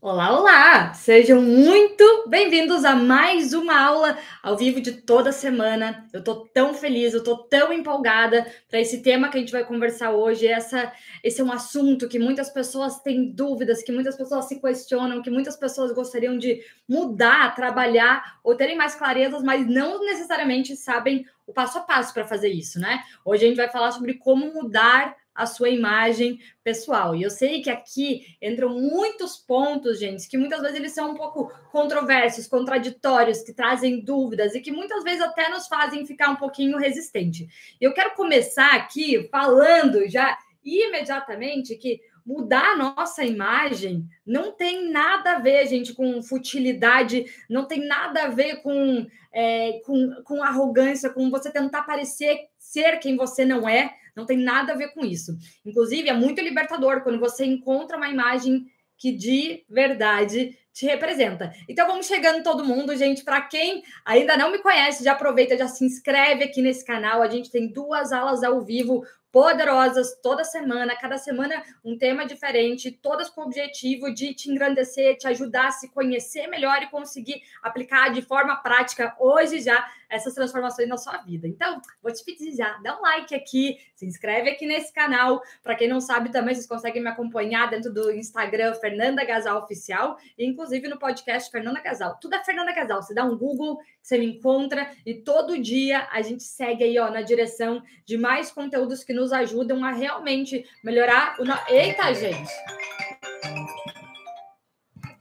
Olá, olá! Sejam muito bem-vindos a mais uma aula ao vivo de toda semana. Eu tô tão feliz, eu tô tão empolgada para esse tema que a gente vai conversar hoje. Essa, esse é um assunto que muitas pessoas têm dúvidas, que muitas pessoas se questionam, que muitas pessoas gostariam de mudar, trabalhar ou terem mais clarezas, mas não necessariamente sabem o passo a passo para fazer isso, né? Hoje a gente vai falar sobre como mudar a sua imagem pessoal. E eu sei que aqui entram muitos pontos, gente, que muitas vezes eles são um pouco controversos, contraditórios, que trazem dúvidas e que muitas vezes até nos fazem ficar um pouquinho resistente. Eu quero começar aqui falando já imediatamente que mudar a nossa imagem não tem nada a ver, gente, com futilidade, não tem nada a ver com, é, com, com arrogância, com você tentar parecer ser quem você não é, não tem nada a ver com isso. Inclusive, é muito libertador quando você encontra uma imagem que de verdade te representa. Então vamos chegando todo mundo, gente. Para quem ainda não me conhece, já aproveita, já se inscreve aqui nesse canal. A gente tem duas aulas ao vivo poderosas toda semana, cada semana um tema diferente, todas com o objetivo de te engrandecer, te ajudar a se conhecer melhor e conseguir aplicar de forma prática hoje já essas transformações na sua vida. Então, vou te pedir já, dá um like aqui, se inscreve aqui nesse canal. Para quem não sabe também, vocês conseguem me acompanhar dentro do Instagram Fernanda Gasal Oficial e inclusive no podcast Fernanda Gasal. Tudo é Fernanda Gasal. Você dá um Google, você me encontra e todo dia a gente segue aí, ó, na direção de mais conteúdos que nos ajudam a realmente melhorar o. No... Eita, gente!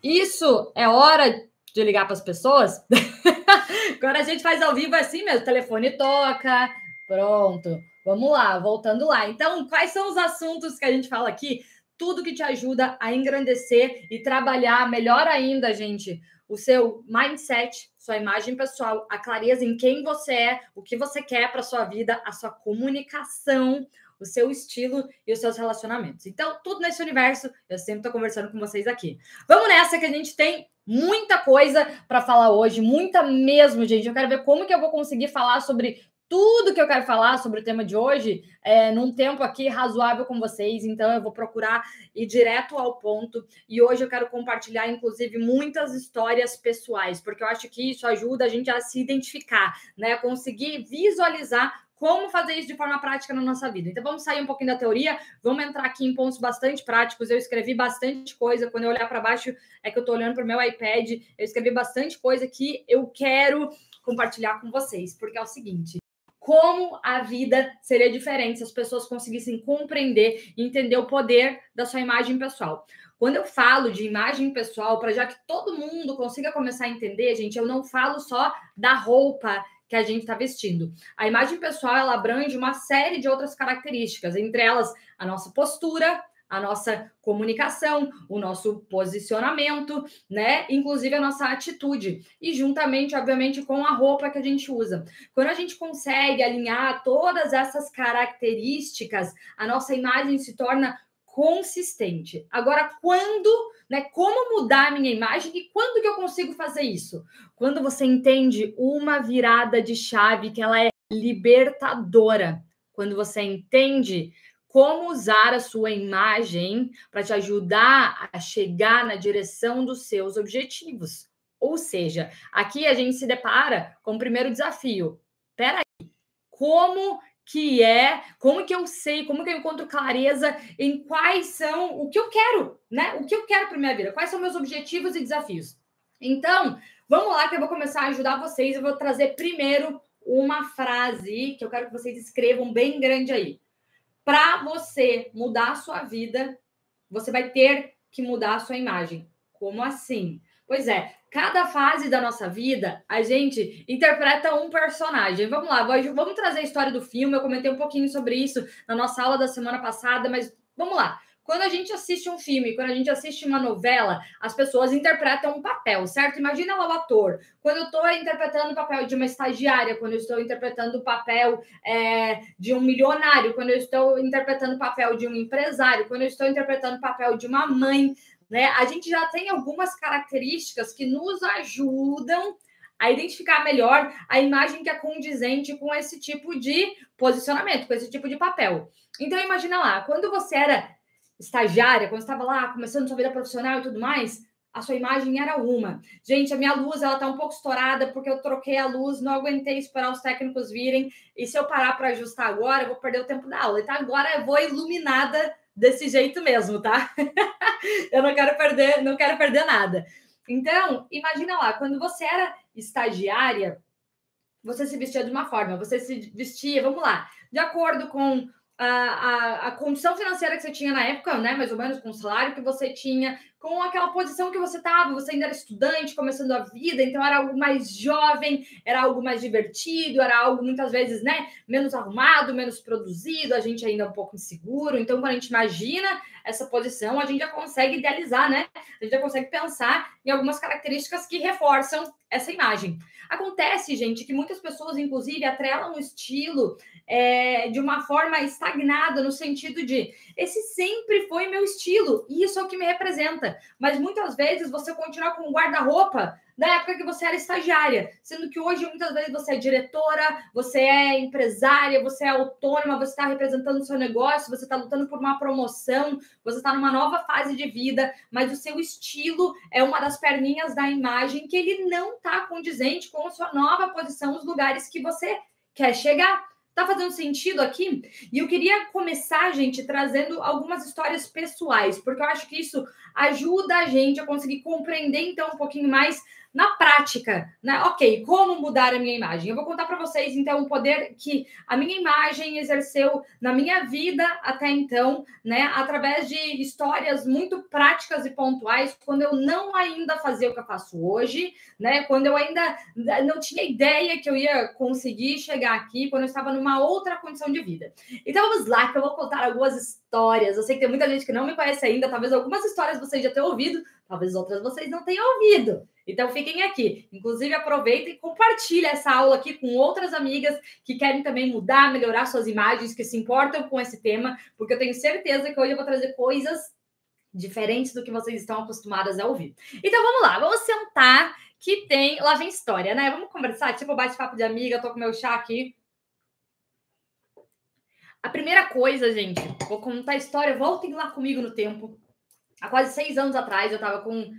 Isso é hora de ligar para as pessoas? Agora a gente faz ao vivo assim mesmo, o telefone toca, pronto. Vamos lá, voltando lá. Então, quais são os assuntos que a gente fala aqui? Tudo que te ajuda a engrandecer e trabalhar melhor ainda, gente, o seu mindset, sua imagem pessoal, a clareza em quem você é, o que você quer para sua vida, a sua comunicação, o seu estilo e os seus relacionamentos. Então, tudo nesse universo, eu sempre estou conversando com vocês aqui. Vamos nessa que a gente tem muita coisa para falar hoje, muita mesmo, gente. Eu quero ver como que eu vou conseguir falar sobre tudo que eu quero falar sobre o tema de hoje é, num tempo aqui razoável com vocês, então eu vou procurar ir direto ao ponto. E hoje eu quero compartilhar, inclusive, muitas histórias pessoais, porque eu acho que isso ajuda a gente a se identificar, né? Conseguir visualizar como fazer isso de forma prática na nossa vida. Então vamos sair um pouquinho da teoria, vamos entrar aqui em pontos bastante práticos. Eu escrevi bastante coisa. Quando eu olhar para baixo, é que eu estou olhando para o meu iPad. Eu escrevi bastante coisa que eu quero compartilhar com vocês, porque é o seguinte como a vida seria diferente se as pessoas conseguissem compreender e entender o poder da sua imagem pessoal. Quando eu falo de imagem pessoal, para já que todo mundo consiga começar a entender, gente, eu não falo só da roupa que a gente está vestindo. A imagem pessoal ela abrange uma série de outras características, entre elas a nossa postura, a nossa comunicação, o nosso posicionamento, né? Inclusive a nossa atitude. E juntamente, obviamente, com a roupa que a gente usa. Quando a gente consegue alinhar todas essas características, a nossa imagem se torna consistente. Agora, quando, né, como mudar a minha imagem e quando que eu consigo fazer isso? Quando você entende uma virada de chave que ela é libertadora. Quando você entende como usar a sua imagem para te ajudar a chegar na direção dos seus objetivos. Ou seja, aqui a gente se depara com o primeiro desafio. Peraí, como que é, como que eu sei, como que eu encontro clareza em quais são o que eu quero, né? O que eu quero para minha vida, quais são meus objetivos e desafios. Então, vamos lá que eu vou começar a ajudar vocês. Eu vou trazer primeiro uma frase que eu quero que vocês escrevam bem grande aí. Para você mudar a sua vida, você vai ter que mudar a sua imagem. Como assim? Pois é, cada fase da nossa vida, a gente interpreta um personagem. Vamos lá, vamos trazer a história do filme. Eu comentei um pouquinho sobre isso na nossa aula da semana passada, mas vamos lá. Quando a gente assiste um filme, quando a gente assiste uma novela, as pessoas interpretam um papel, certo? Imagina lá o ator. Quando eu estou interpretando o papel de uma estagiária, quando eu estou interpretando o papel é, de um milionário, quando eu estou interpretando o papel de um empresário, quando eu estou interpretando o papel de uma mãe, né? A gente já tem algumas características que nos ajudam a identificar melhor a imagem que é condizente com esse tipo de posicionamento, com esse tipo de papel. Então imagina lá, quando você era estagiária, quando estava lá começando sua vida profissional e tudo mais, a sua imagem era uma. Gente, a minha luz ela tá um pouco estourada porque eu troquei a luz, não aguentei esperar os técnicos virem. E se eu parar para ajustar agora, eu vou perder o tempo da aula. Então agora eu vou iluminada desse jeito mesmo, tá? eu não quero perder, não quero perder nada. Então, imagina lá, quando você era estagiária, você se vestia de uma forma, você se vestia, vamos lá, de acordo com a, a, condição financeira que você tinha na época, né? Mais ou menos com o salário que você tinha, com aquela posição que você estava, você ainda era estudante, começando a vida, então era algo mais jovem, era algo mais divertido, era algo muitas vezes, né? Menos arrumado, menos produzido, a gente ainda é um pouco inseguro. Então, quando a gente imagina essa posição, a gente já consegue idealizar, né? A gente já consegue pensar em algumas características que reforçam essa imagem. Acontece, gente, que muitas pessoas, inclusive, atrelam o estilo é, de uma forma estagnada, no sentido de esse sempre foi meu estilo, e isso é o que me representa. Mas muitas vezes você continua com um guarda-roupa da época que você era estagiária, sendo que hoje muitas vezes você é diretora, você é empresária, você é autônoma, você está representando o seu negócio, você está lutando por uma promoção, você está numa nova fase de vida, mas o seu estilo é uma das perninhas da imagem que ele não está condizente com a sua nova posição, os lugares que você quer chegar. Tá fazendo sentido aqui? E eu queria começar, gente, trazendo algumas histórias pessoais, porque eu acho que isso ajuda a gente a conseguir compreender então um pouquinho mais na prática, né? Ok, como mudar a minha imagem? Eu vou contar para vocês, então, o poder que a minha imagem exerceu na minha vida até então, né? Através de histórias muito práticas e pontuais, quando eu não ainda fazia o que eu faço hoje, né? Quando eu ainda não tinha ideia que eu ia conseguir chegar aqui, quando eu estava numa outra condição de vida. Então, vamos lá, que eu vou contar algumas histórias. Eu sei que tem muita gente que não me conhece ainda, talvez algumas histórias vocês já tenham ouvido, talvez outras vocês não tenham ouvido. Então fiquem aqui. Inclusive, aproveitem e compartilhem essa aula aqui com outras amigas que querem também mudar, melhorar suas imagens, que se importam com esse tema, porque eu tenho certeza que hoje eu vou trazer coisas diferentes do que vocês estão acostumadas a ouvir. Então vamos lá, vamos sentar que tem. Lá vem história, né? Vamos conversar, tipo bate-papo de amiga, tô com meu chá aqui. A primeira coisa, gente, vou contar a história, voltem lá comigo no tempo. Há quase seis anos atrás, eu tava com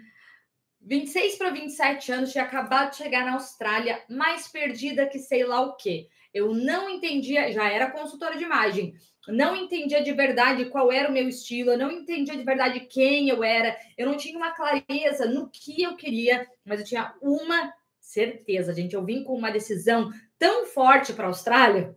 26 para 27 anos, tinha acabado de chegar na Austrália, mais perdida que sei lá o quê. Eu não entendia, já era consultora de imagem, não entendia de verdade qual era o meu estilo, eu não entendia de verdade quem eu era, eu não tinha uma clareza no que eu queria, mas eu tinha uma certeza, gente. Eu vim com uma decisão tão forte para a Austrália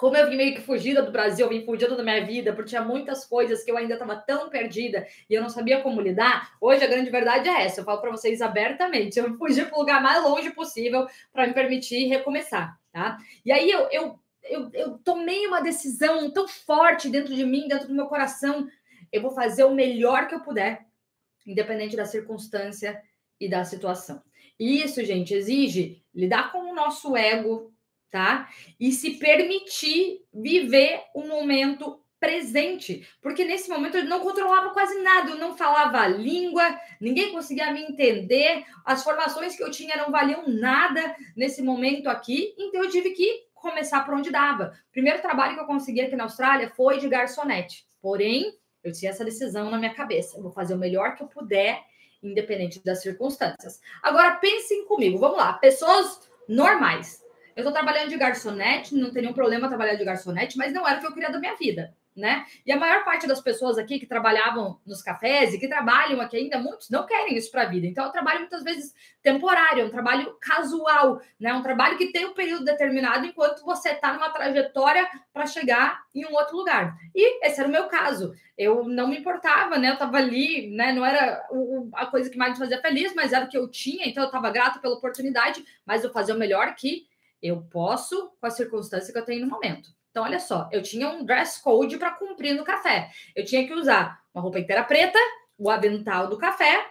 como eu vim meio que fugida do Brasil, eu vim fugida da minha vida, porque tinha muitas coisas que eu ainda estava tão perdida e eu não sabia como lidar. Hoje a grande verdade é essa, eu falo para vocês abertamente, eu fugi para o lugar mais longe possível para me permitir recomeçar, tá? E aí eu, eu, eu, eu tomei uma decisão tão forte dentro de mim, dentro do meu coração, eu vou fazer o melhor que eu puder, independente da circunstância e da situação. E isso, gente, exige lidar com o nosso ego, tá? E se permitir viver o momento presente, porque nesse momento eu não controlava quase nada, eu não falava a língua, ninguém conseguia me entender, as formações que eu tinha não valiam nada nesse momento aqui, então eu tive que começar por onde dava. O primeiro trabalho que eu consegui aqui na Austrália foi de garçonete, porém eu tinha essa decisão na minha cabeça, eu vou fazer o melhor que eu puder, independente das circunstâncias. Agora pensem comigo, vamos lá, pessoas normais, eu estou trabalhando de garçonete, não tem nenhum problema trabalhar de garçonete, mas não era o que eu queria da minha vida, né? E a maior parte das pessoas aqui que trabalhavam nos cafés e que trabalham aqui ainda, muitos não querem isso para a vida. Então, eu trabalho muitas vezes temporário, é um trabalho casual, né? Um trabalho que tem um período determinado enquanto você está numa trajetória para chegar em um outro lugar. E esse era o meu caso. Eu não me importava, né? Eu estava ali, né? Não era a coisa que mais me fazia feliz, mas era o que eu tinha, então eu estava grata pela oportunidade, mas eu fazia o melhor que eu posso com a circunstância que eu tenho no momento. Então, olha só, eu tinha um dress code para cumprir no café. Eu tinha que usar uma roupa inteira preta, o avental do café,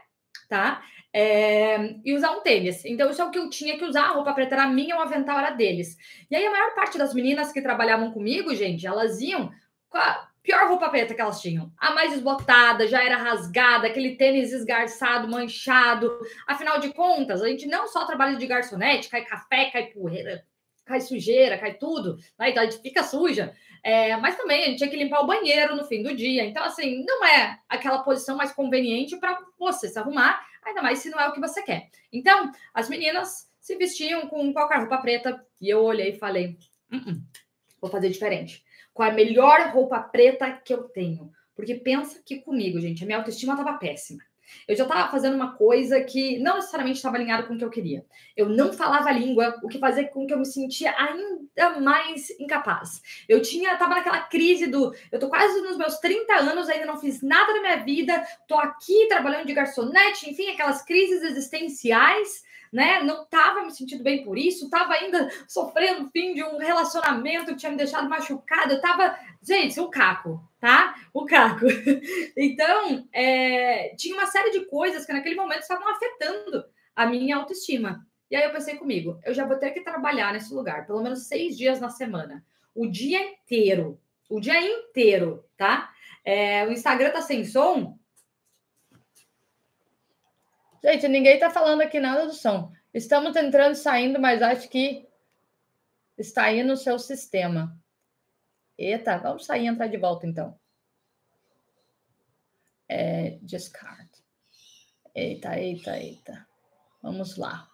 tá? É, e usar um tênis. Então, isso é o que eu tinha que usar. A roupa preta era minha, o avental era deles. E aí, a maior parte das meninas que trabalhavam comigo, gente, elas iam com a pior roupa preta que elas tinham. A mais desbotada, já era rasgada, aquele tênis esgarçado, manchado. Afinal de contas, a gente não só trabalha de garçonete, cai café, cai poeira, cai sujeira, cai tudo, né? então a gente fica suja. É, mas também a gente tinha que limpar o banheiro no fim do dia. Então, assim, não é aquela posição mais conveniente para você se arrumar, ainda mais se não é o que você quer. Então, as meninas se vestiam com qualquer roupa preta e eu olhei e falei: uh -uh, vou fazer diferente. Com a melhor roupa preta que eu tenho. Porque pensa que comigo, gente, a minha autoestima estava péssima. Eu já estava fazendo uma coisa que não necessariamente estava alinhado com o que eu queria. Eu não falava a língua, o que fazia com que eu me sentia ainda mais incapaz. Eu tinha, estava naquela crise do, eu tô quase nos meus 30 anos, ainda não fiz nada na minha vida, tô aqui trabalhando de garçonete, enfim, aquelas crises existenciais né? Não estava me sentindo bem por isso, estava ainda sofrendo o fim de um relacionamento que tinha me deixado machucada, estava, gente, o caco, tá? O caco. Então, é, tinha uma série de coisas que naquele momento estavam afetando a minha autoestima. E aí eu pensei comigo, eu já vou ter que trabalhar nesse lugar, pelo menos seis dias na semana, o dia inteiro, o dia inteiro, tá? É, o Instagram tá sem som. Gente, ninguém tá falando aqui nada do som. Estamos entrando, saindo, mas acho que está aí no seu sistema. Eita, vamos sair e entrar de volta então. É, discard. Eita, eita, eita. Vamos lá.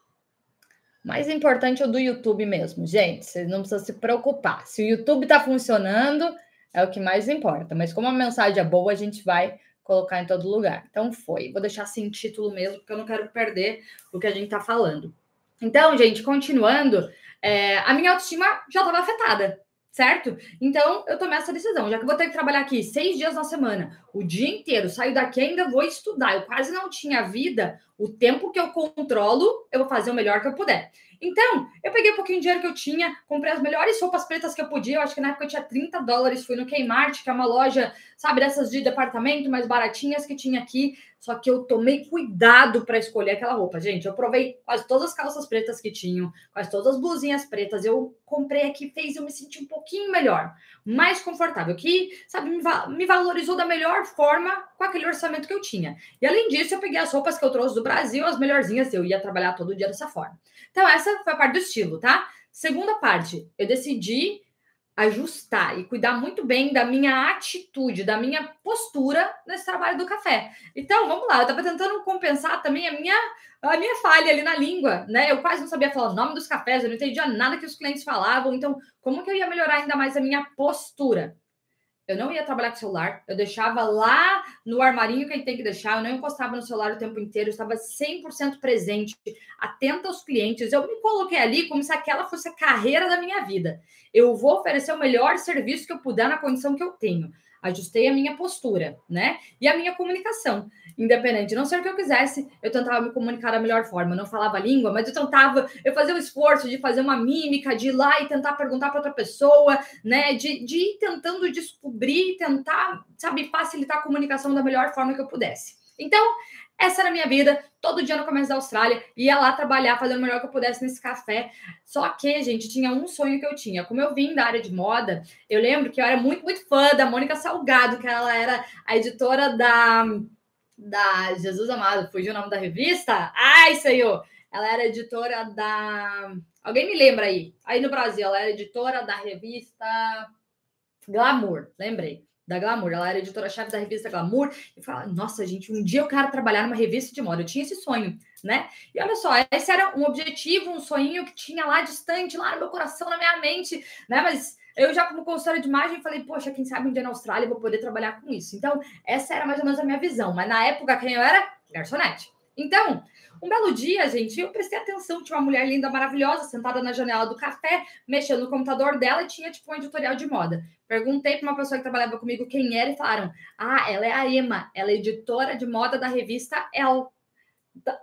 Mais importante é o do YouTube mesmo, gente. Vocês não precisam se preocupar. Se o YouTube está funcionando, é o que mais importa. Mas como a mensagem é boa, a gente vai colocar em todo lugar. Então foi. Vou deixar sem título mesmo, porque eu não quero perder o que a gente está falando. Então, gente, continuando, é, a minha autoestima já estava afetada certo? Então, eu tomei essa decisão. Já que eu vou ter que trabalhar aqui seis dias na semana, o dia inteiro, saio daqui ainda vou estudar. Eu quase não tinha vida. O tempo que eu controlo, eu vou fazer o melhor que eu puder. Então, eu peguei um pouquinho de dinheiro que eu tinha, comprei as melhores roupas pretas que eu podia. Eu acho que na época eu tinha 30 dólares. Fui no Kmart, que é uma loja, sabe, dessas de departamento mais baratinhas que tinha aqui. Só que eu tomei cuidado para escolher aquela roupa, gente. Eu provei quase todas as calças pretas que tinham, quase todas as blusinhas pretas. Eu comprei aqui, fez eu me sentir um pouquinho melhor, mais confortável, que, sabe, me, me valorizou da melhor forma com aquele orçamento que eu tinha. E além disso, eu peguei as roupas que eu trouxe do Brasil, as melhorzinhas, eu ia trabalhar todo dia dessa forma. Então, essa foi a parte do estilo, tá? Segunda parte, eu decidi ajustar e cuidar muito bem da minha atitude, da minha postura nesse trabalho do café. Então, vamos lá, eu estava tentando compensar também a minha a minha falha ali na língua, né? Eu quase não sabia falar o nome dos cafés, eu não entendia nada que os clientes falavam. Então, como que eu ia melhorar ainda mais a minha postura? Eu não ia trabalhar com celular, eu deixava lá no armarinho que a gente tem que deixar, eu não encostava no celular o tempo inteiro, eu estava 100% presente, atenta aos clientes. Eu me coloquei ali como se aquela fosse a carreira da minha vida. Eu vou oferecer o melhor serviço que eu puder na condição que eu tenho. Ajustei a minha postura, né? E a minha comunicação independente. Não sei o que eu quisesse, eu tentava me comunicar da melhor forma. Eu não falava língua, mas eu tentava, eu fazia o esforço de fazer uma mímica, de ir lá e tentar perguntar para outra pessoa, né? De, de ir tentando descobrir, tentar, sabe, facilitar a comunicação da melhor forma que eu pudesse. Então, essa era a minha vida, todo dia no começo da Austrália, ia lá trabalhar, fazendo o melhor que eu pudesse nesse café. Só que, gente, tinha um sonho que eu tinha. Como eu vim da área de moda, eu lembro que eu era muito, muito fã da Mônica Salgado, que ela era a editora da da Jesus Amado, fugiu o nome da revista? Ai, senhor! Ela era editora da. Alguém me lembra aí? Aí no Brasil, ela era editora da revista Glamour, lembrei. Da Glamour, ela era editora-chefe da revista Glamour. E falava, nossa, gente, um dia eu quero trabalhar numa revista de moda. Eu tinha esse sonho, né? E olha só, esse era um objetivo, um sonho que tinha lá distante, lá no meu coração, na minha mente, né? Mas eu já, como consultora de imagem, falei, poxa, quem sabe um dia na Austrália eu vou poder trabalhar com isso. Então, essa era mais ou menos a minha visão. Mas na época, quem eu era? Garçonete. Então, um belo dia, gente, eu prestei atenção, tinha uma mulher linda, maravilhosa, sentada na janela do café, mexendo no computador dela e tinha, tipo, um editorial de moda. Perguntei para uma pessoa que trabalhava comigo quem era e falaram, ah, ela é a Emma, ela é editora de moda da revista Elle.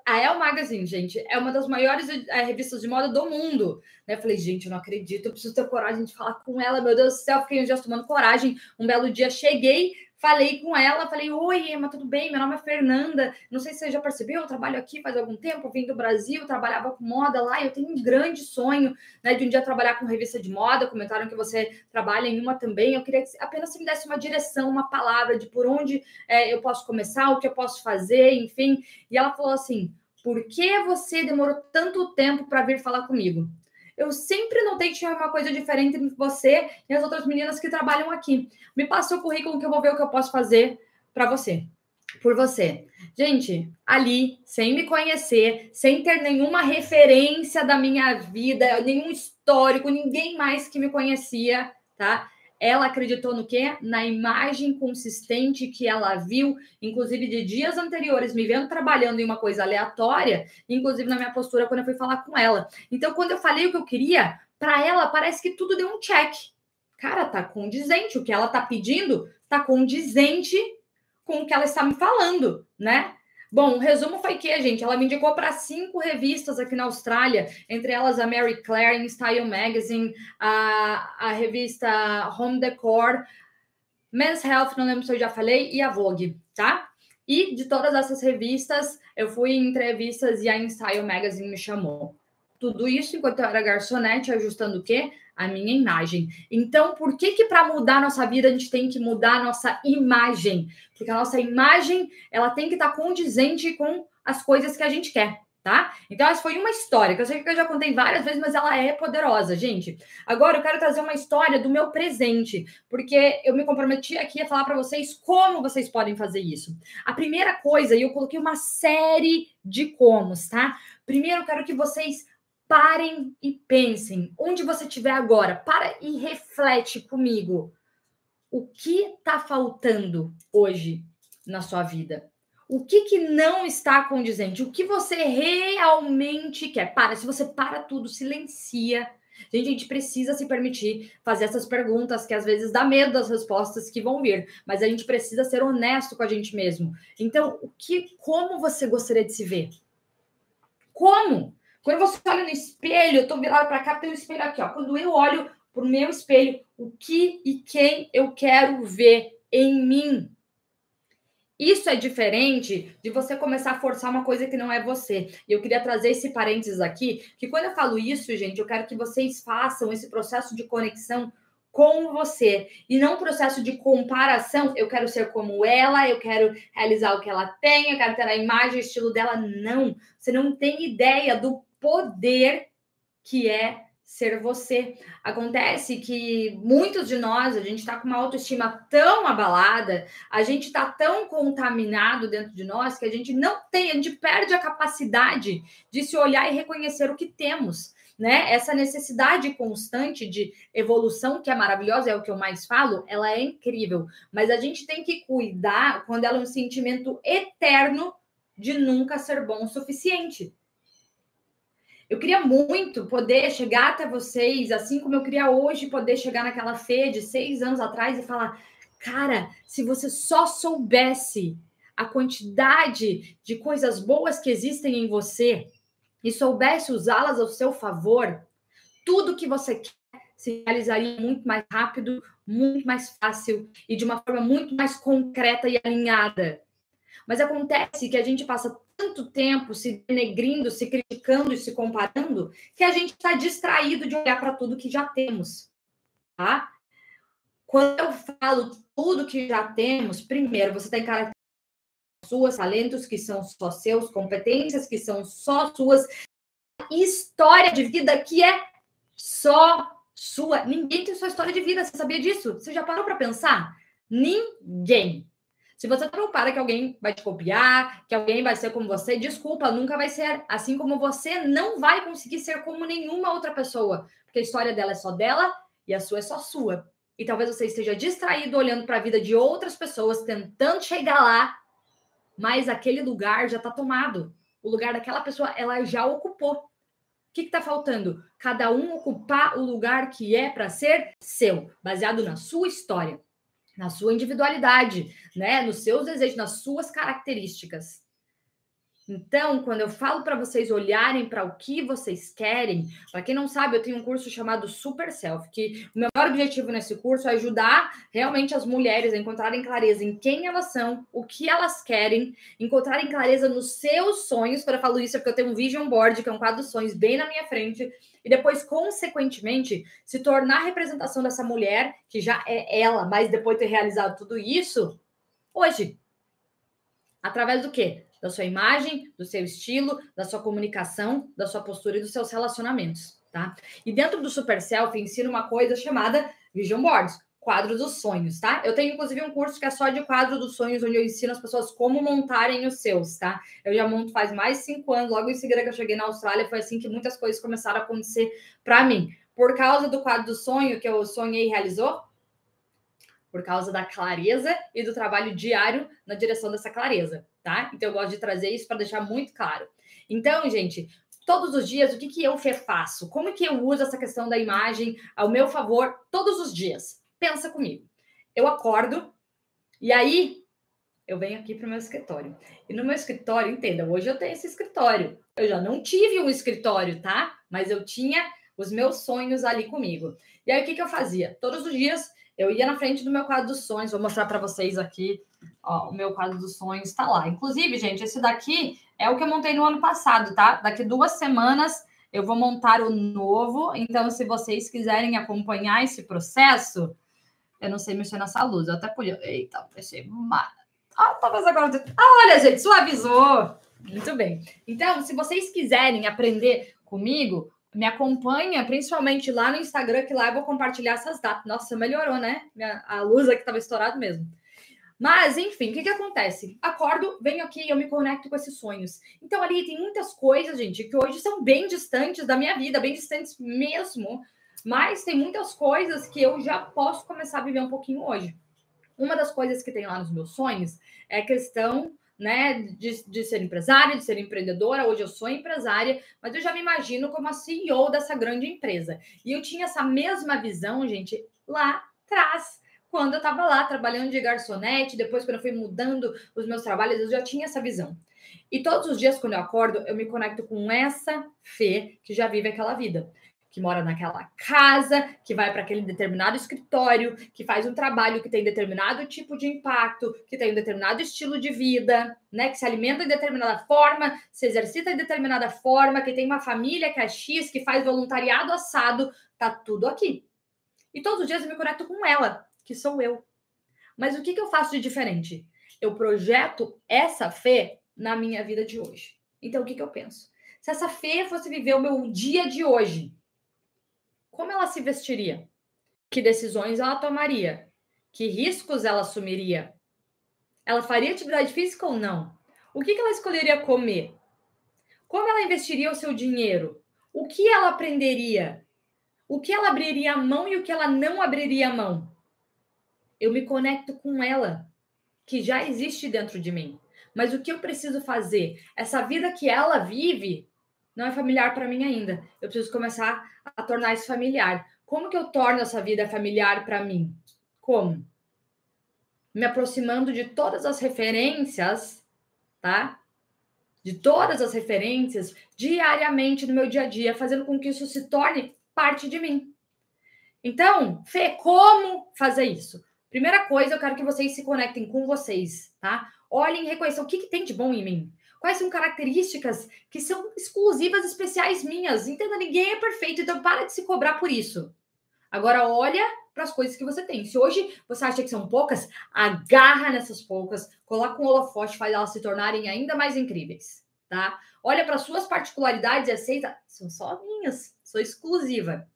A Elle Magazine, gente, é uma das maiores é, revistas de moda do mundo. Eu falei, gente, eu não acredito, eu preciso ter coragem de falar com ela. Meu Deus do céu, fiquei um dia tomando coragem. Um belo dia cheguei, Falei com ela, falei: Oi, Emma, tudo bem? Meu nome é Fernanda. Não sei se você já percebeu, eu trabalho aqui faz algum tempo, vim do Brasil, trabalhava com moda lá. Eu tenho um grande sonho né, de um dia trabalhar com revista de moda. Comentaram que você trabalha em uma também. Eu queria que apenas você me desse uma direção, uma palavra de por onde é, eu posso começar, o que eu posso fazer, enfim. E ela falou assim: Por que você demorou tanto tempo para vir falar comigo? Eu sempre notei que tinha uma coisa diferente entre você e as outras meninas que trabalham aqui. Me passa o currículo que eu vou ver o que eu posso fazer para você, por você. Gente, ali, sem me conhecer, sem ter nenhuma referência da minha vida, nenhum histórico, ninguém mais que me conhecia, tá? Ela acreditou no quê? Na imagem consistente que ela viu, inclusive de dias anteriores, me vendo trabalhando em uma coisa aleatória, inclusive na minha postura quando eu fui falar com ela. Então, quando eu falei o que eu queria, para ela parece que tudo deu um check. Cara, tá condizente. O que ela tá pedindo tá condizente com o que ela está me falando, né? Bom, o resumo foi que, gente, ela me indicou para cinco revistas aqui na Austrália, entre elas a Mary Claire, Style Magazine, a, a revista Home Decor, Men's Health, não lembro se eu já falei, e a Vogue, tá? E de todas essas revistas, eu fui em entrevistas e a InStyle Magazine me chamou. Tudo isso enquanto eu era garçonete, ajustando o quê? A minha imagem. Então, por que que para mudar nossa vida a gente tem que mudar a nossa imagem? Porque a nossa imagem, ela tem que estar tá condizente com as coisas que a gente quer, tá? Então, essa foi uma história que eu sei que eu já contei várias vezes, mas ela é poderosa, gente. Agora eu quero trazer uma história do meu presente, porque eu me comprometi aqui a falar para vocês como vocês podem fazer isso. A primeira coisa, e eu coloquei uma série de comos, tá? Primeiro, eu quero que vocês parem e pensem. Onde você estiver agora, para e reflete comigo. O que está faltando hoje na sua vida? O que, que não está condizente? O que você realmente quer? Para, se você para tudo, silencia. Gente, a gente precisa se permitir fazer essas perguntas que às vezes dá medo das respostas que vão vir, mas a gente precisa ser honesto com a gente mesmo. Então, o que, como você gostaria de se ver? Como? Quando você olha no espelho, eu tô virada para cá, tem um espelho aqui, ó. Quando eu olho para o meu espelho, o que e quem eu quero ver em mim. Isso é diferente de você começar a forçar uma coisa que não é você. E eu queria trazer esse parênteses aqui, que quando eu falo isso, gente, eu quero que vocês façam esse processo de conexão com você e não um processo de comparação. Eu quero ser como ela, eu quero realizar o que ela tem, eu quero ter a imagem, o estilo dela. Não, você não tem ideia do poder que é ser você. Acontece que muitos de nós, a gente está com uma autoestima tão abalada, a gente está tão contaminado dentro de nós que a gente não tem, a gente perde a capacidade de se olhar e reconhecer o que temos. Né? Essa necessidade constante de evolução, que é maravilhosa, é o que eu mais falo, ela é incrível. Mas a gente tem que cuidar quando ela é um sentimento eterno de nunca ser bom o suficiente. Eu queria muito poder chegar até vocês, assim como eu queria hoje poder chegar naquela Fê de seis anos atrás e falar: cara, se você só soubesse a quantidade de coisas boas que existem em você e soubesse usá-las ao seu favor, tudo que você quer se realizaria muito mais rápido, muito mais fácil e de uma forma muito mais concreta e alinhada. Mas acontece que a gente passa tanto tempo se denegrindo, se criticando e se comparando, que a gente está distraído de olhar para tudo que já temos, tá? Quando eu falo tudo que já temos, primeiro, você tem características suas, talentos que são só seus, competências que são só suas, história de vida que é só sua. Ninguém tem sua história de vida, você sabia disso? Você já parou para pensar? Ninguém. Se você está preocupada que alguém vai te copiar, que alguém vai ser como você, desculpa, nunca vai ser. Assim como você não vai conseguir ser como nenhuma outra pessoa, porque a história dela é só dela e a sua é só sua. E talvez você esteja distraído olhando para a vida de outras pessoas, tentando chegar lá, mas aquele lugar já está tomado. O lugar daquela pessoa, ela já ocupou. O que está faltando? Cada um ocupar o lugar que é para ser seu, baseado na sua história na sua individualidade, né, nos seus desejos, nas suas características. Então, quando eu falo para vocês olharem para o que vocês querem, para quem não sabe, eu tenho um curso chamado Super Self, que o meu maior objetivo nesse curso é ajudar realmente as mulheres a encontrarem clareza em quem elas são, o que elas querem, encontrarem clareza nos seus sonhos. Quando eu falo isso é porque eu tenho um vision board, que é um quadro de sonhos bem na minha frente, e depois, consequentemente, se tornar a representação dessa mulher, que já é ela, mas depois de ter realizado tudo isso, hoje. Através do quê? Da sua imagem, do seu estilo, da sua comunicação, da sua postura e dos seus relacionamentos. tá? E dentro do Super Self ensina uma coisa chamada Vision Boards, quadro dos sonhos, tá? Eu tenho inclusive um curso que é só de quadro dos sonhos, onde eu ensino as pessoas como montarem os seus, tá? Eu já monto faz mais cinco anos, logo em seguida que eu cheguei na Austrália, foi assim que muitas coisas começaram a acontecer para mim. Por causa do quadro do sonho que eu sonhei e realizou, por causa da clareza e do trabalho diário na direção dessa clareza, tá? Então eu gosto de trazer isso para deixar muito claro. Então, gente, todos os dias, o que, que eu faço? Como que eu uso essa questão da imagem ao meu favor todos os dias? Pensa comigo. Eu acordo e aí eu venho aqui para o meu escritório. E no meu escritório, entenda, hoje eu tenho esse escritório. Eu já não tive um escritório, tá? Mas eu tinha os meus sonhos ali comigo. E aí o que, que eu fazia? Todos os dias eu ia na frente do meu quadro dos sonhos, vou mostrar para vocês aqui. Ó, o meu quadro dos sonhos está lá. Inclusive, gente, esse daqui é o que eu montei no ano passado, tá? Daqui duas semanas eu vou montar o novo. Então, se vocês quiserem acompanhar esse processo, eu não sei mexer nessa luz. Eu até podia. Eita, deixei. Ah, talvez agora. Ah, olha, gente, suavizou. Muito bem. Então, se vocês quiserem aprender comigo, me acompanha, principalmente lá no Instagram, que lá eu vou compartilhar essas datas. Nossa, melhorou, né? A luz aqui estava estourada mesmo. Mas, enfim, o que, que acontece? Acordo, venho aqui e eu me conecto com esses sonhos. Então, ali tem muitas coisas, gente, que hoje são bem distantes da minha vida, bem distantes mesmo. Mas tem muitas coisas que eu já posso começar a viver um pouquinho hoje. Uma das coisas que tem lá nos meus sonhos é a questão né, de, de ser empresária, de ser empreendedora. Hoje eu sou empresária, mas eu já me imagino como a CEO dessa grande empresa. E eu tinha essa mesma visão, gente, lá atrás. Quando eu estava lá trabalhando de garçonete, depois quando eu fui mudando os meus trabalhos, eu já tinha essa visão. E todos os dias, quando eu acordo, eu me conecto com essa fé que já vive aquela vida que mora naquela casa, que vai para aquele determinado escritório, que faz um trabalho que tem determinado tipo de impacto, que tem um determinado estilo de vida, né, que se alimenta de determinada forma, se exercita de determinada forma, que tem uma família que é X, que faz voluntariado assado, tá tudo aqui. E todos os dias eu me conecto com ela, que sou eu. Mas o que, que eu faço de diferente? Eu projeto essa fé na minha vida de hoje. Então, o que, que eu penso? Se essa fé fosse viver o meu dia de hoje, como ela se vestiria? Que decisões ela tomaria? Que riscos ela assumiria? Ela faria atividade física ou não? O que ela escolheria comer? Como ela investiria o seu dinheiro? O que ela aprenderia? O que ela abriria a mão e o que ela não abriria a mão? Eu me conecto com ela, que já existe dentro de mim. Mas o que eu preciso fazer? Essa vida que ela vive, não é familiar para mim ainda. Eu preciso começar a tornar isso familiar. Como que eu torno essa vida familiar para mim? Como? Me aproximando de todas as referências, tá? De todas as referências diariamente no meu dia a dia, fazendo com que isso se torne parte de mim. Então, Fê, como fazer isso? Primeira coisa, eu quero que vocês se conectem com vocês, tá? Olhem e reconheçam o que, que tem de bom em mim. Quais são características que são exclusivas, especiais minhas? Entenda, ninguém é perfeito, então para de se cobrar por isso. Agora olha para as coisas que você tem. Se hoje você acha que são poucas, agarra nessas poucas, coloca um holofote, faz elas se tornarem ainda mais incríveis, tá? Olha para suas particularidades e aceita, são só minhas, sou exclusiva.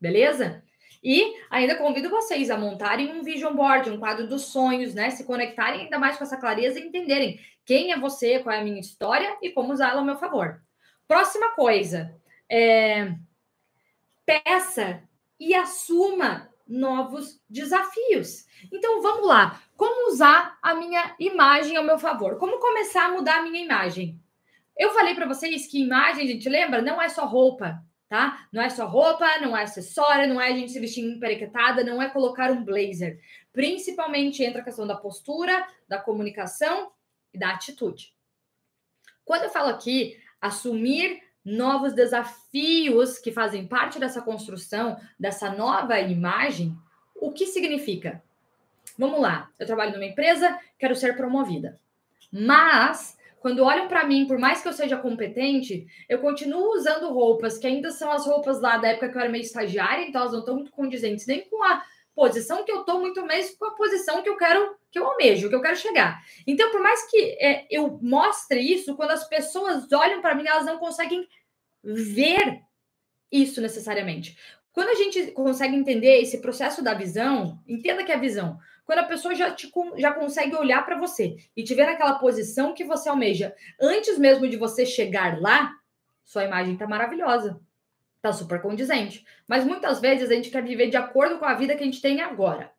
Beleza? E ainda convido vocês a montarem um vision board, um quadro dos sonhos, né? Se conectarem ainda mais com essa clareza e entenderem quem é você, qual é a minha história e como usá-la ao meu favor. Próxima coisa, é... peça e assuma novos desafios. Então vamos lá, como usar a minha imagem ao meu favor? Como começar a mudar a minha imagem? Eu falei para vocês que imagem, gente, lembra? Não é só roupa, tá? Não é só roupa, não é acessório, não é a gente se vestir emperequetada, não é colocar um blazer. Principalmente entra a questão da postura, da comunicação e da atitude. Quando eu falo aqui, assumir novos desafios que fazem parte dessa construção, dessa nova imagem, o que significa? Vamos lá, eu trabalho numa empresa, quero ser promovida. Mas, quando olham para mim, por mais que eu seja competente, eu continuo usando roupas que ainda são as roupas lá da época que eu era meio estagiária, então elas não estão muito condizentes nem com a posição que eu estou, muito mais com a posição que eu quero, que eu almejo, que eu quero chegar. Então, por mais que é, eu mostre isso, quando as pessoas olham para mim, elas não conseguem ver isso necessariamente. Quando a gente consegue entender esse processo da visão, entenda que é a visão. Quando a pessoa já, te, já consegue olhar para você e te ver naquela posição que você almeja, antes mesmo de você chegar lá, sua imagem está maravilhosa. Está super condizente. Mas muitas vezes a gente quer viver de acordo com a vida que a gente tem agora.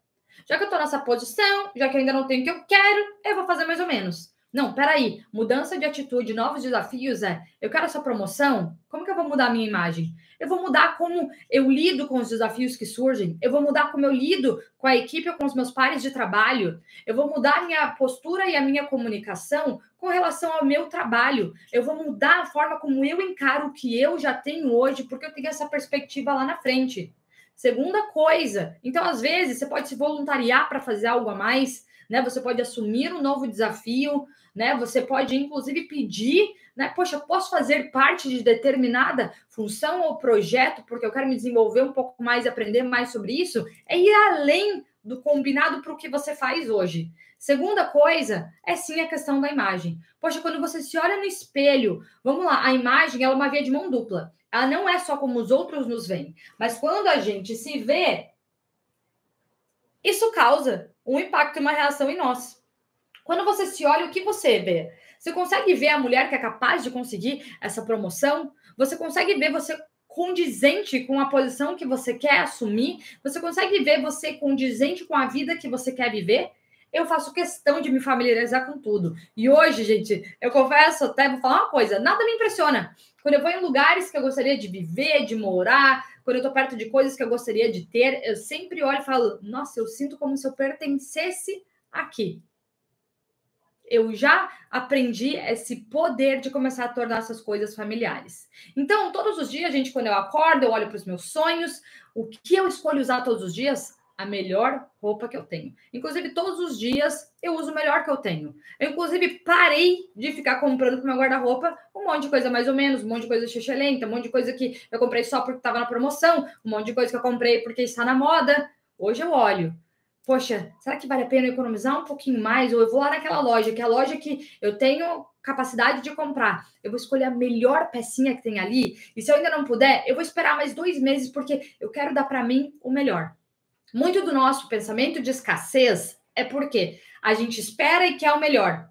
Já que eu estou nessa posição, já que ainda não tenho o que eu quero, eu vou fazer mais ou menos. Não, peraí. Mudança de atitude, novos desafios é. Eu quero essa promoção. Como que eu vou mudar a minha imagem? Eu vou mudar como eu lido com os desafios que surgem. Eu vou mudar como eu lido com a equipe ou com os meus pares de trabalho. Eu vou mudar minha postura e a minha comunicação com relação ao meu trabalho. Eu vou mudar a forma como eu encaro o que eu já tenho hoje, porque eu tenho essa perspectiva lá na frente. Segunda coisa, então às vezes você pode se voluntariar para fazer algo a mais, né? Você pode assumir um novo desafio, né? Você pode inclusive pedir, né? Poxa, posso fazer parte de determinada função ou projeto porque eu quero me desenvolver um pouco mais aprender mais sobre isso. É ir além do combinado para o que você faz hoje. Segunda coisa é sim a questão da imagem. Poxa, quando você se olha no espelho, vamos lá, a imagem é uma via de mão dupla. Ela não é só como os outros nos veem, mas quando a gente se vê, isso causa um impacto e uma reação em nós. Quando você se olha, o que você vê? Você consegue ver a mulher que é capaz de conseguir essa promoção? Você consegue ver você condizente com a posição que você quer assumir? Você consegue ver você condizente com a vida que você quer viver? eu faço questão de me familiarizar com tudo. E hoje, gente, eu confesso, até vou falar uma coisa: nada me impressiona. Quando eu vou em lugares que eu gostaria de viver, de morar, quando eu tô perto de coisas que eu gostaria de ter, eu sempre olho e falo: nossa, eu sinto como se eu pertencesse aqui. Eu já aprendi esse poder de começar a tornar essas coisas familiares. Então, todos os dias, gente, quando eu acordo, eu olho para os meus sonhos, o que eu escolho usar todos os dias? a melhor roupa que eu tenho. Inclusive, todos os dias eu uso o melhor que eu tenho. Eu, inclusive, parei de ficar comprando pro meu guarda-roupa um monte de coisa mais ou menos, um monte de coisa xixelenta, um monte de coisa que eu comprei só porque estava na promoção, um monte de coisa que eu comprei porque está na moda. Hoje eu olho. Poxa, será que vale a pena economizar um pouquinho mais? Ou eu vou lá naquela loja, que é a loja que eu tenho capacidade de comprar. Eu vou escolher a melhor pecinha que tem ali. E se eu ainda não puder, eu vou esperar mais dois meses, porque eu quero dar para mim o melhor. Muito do nosso pensamento de escassez é porque a gente espera e quer o melhor,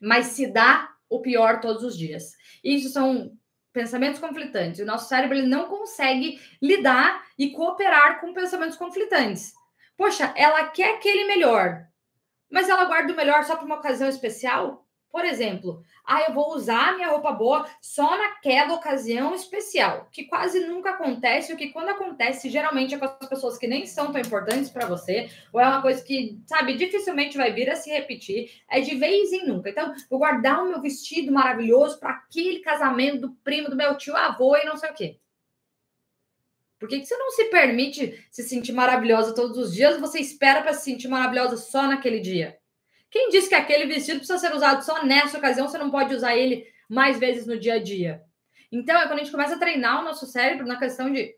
mas se dá o pior todos os dias. Isso são pensamentos conflitantes. O nosso cérebro ele não consegue lidar e cooperar com pensamentos conflitantes. Poxa, ela quer aquele melhor, mas ela guarda o melhor só para uma ocasião especial? Por exemplo, ah, eu vou usar minha roupa boa só naquela ocasião especial, que quase nunca acontece, o que quando acontece, geralmente é com as pessoas que nem são tão importantes para você, ou é uma coisa que, sabe, dificilmente vai vir a se repetir, é de vez em nunca. Então, vou guardar o meu vestido maravilhoso para aquele casamento do primo do meu tio avô e não sei o quê. Por que, que você não se permite se sentir maravilhosa todos os dias? Você espera para se sentir maravilhosa só naquele dia? Quem disse que aquele vestido precisa ser usado só nessa ocasião, você não pode usar ele mais vezes no dia a dia? Então, é quando a gente começa a treinar o nosso cérebro na questão de: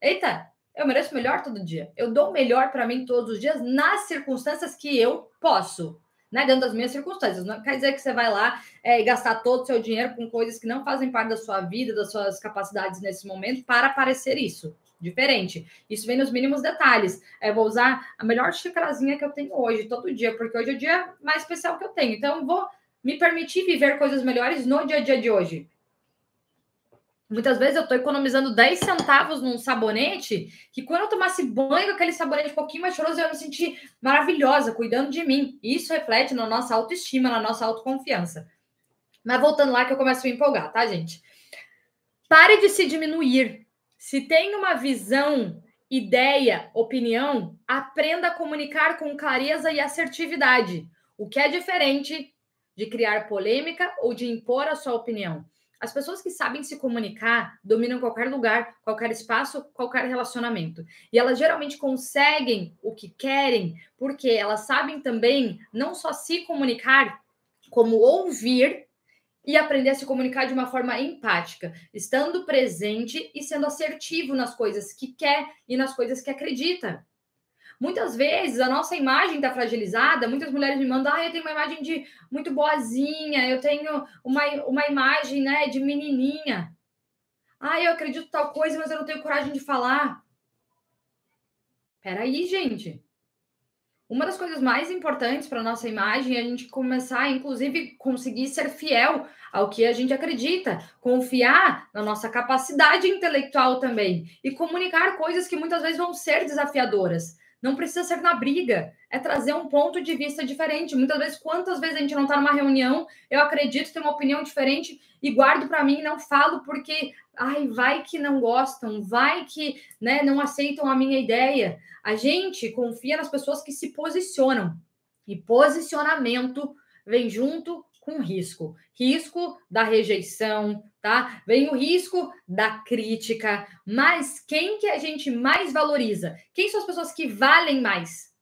eita, eu mereço melhor todo dia. Eu dou melhor para mim todos os dias nas circunstâncias que eu posso. Né, dentro das minhas circunstâncias. Não quer dizer que você vai lá é, gastar todo o seu dinheiro com coisas que não fazem parte da sua vida, das suas capacidades nesse momento, para parecer isso diferente. Isso vem nos mínimos detalhes. É, vou usar a melhor xicarazinha que eu tenho hoje, todo dia, porque hoje é o dia mais especial que eu tenho. Então, vou me permitir viver coisas melhores no dia a dia de hoje. Muitas vezes eu estou economizando 10 centavos num sabonete, que quando eu tomasse banho com aquele sabonete um pouquinho mais cheiroso, eu me sentir maravilhosa, cuidando de mim. Isso reflete na nossa autoestima, na nossa autoconfiança. Mas voltando lá que eu começo a me empolgar, tá, gente? Pare de se diminuir. Se tem uma visão, ideia, opinião, aprenda a comunicar com clareza e assertividade, o que é diferente de criar polêmica ou de impor a sua opinião. As pessoas que sabem se comunicar dominam qualquer lugar, qualquer espaço, qualquer relacionamento. E elas geralmente conseguem o que querem, porque elas sabem também não só se comunicar, como ouvir e aprender a se comunicar de uma forma empática, estando presente e sendo assertivo nas coisas que quer e nas coisas que acredita. Muitas vezes a nossa imagem está fragilizada, muitas mulheres me mandam, ah, eu tenho uma imagem de muito boazinha, eu tenho uma, uma imagem né, de menininha. Ah, eu acredito tal coisa, mas eu não tenho coragem de falar. Peraí, gente. Uma das coisas mais importantes para a nossa imagem é a gente começar, inclusive, conseguir ser fiel ao que a gente acredita, confiar na nossa capacidade intelectual também e comunicar coisas que muitas vezes vão ser desafiadoras. Não precisa ser na briga, é trazer um ponto de vista diferente. Muitas vezes, quantas vezes a gente não está numa reunião, eu acredito ter uma opinião diferente e guardo para mim não falo porque, ai, vai que não gostam, vai que né, não aceitam a minha ideia. A gente confia nas pessoas que se posicionam. E posicionamento vem junto com risco. Risco da rejeição, tá? Vem o risco da crítica, mas quem que a gente mais valoriza? Quem são as pessoas que valem mais?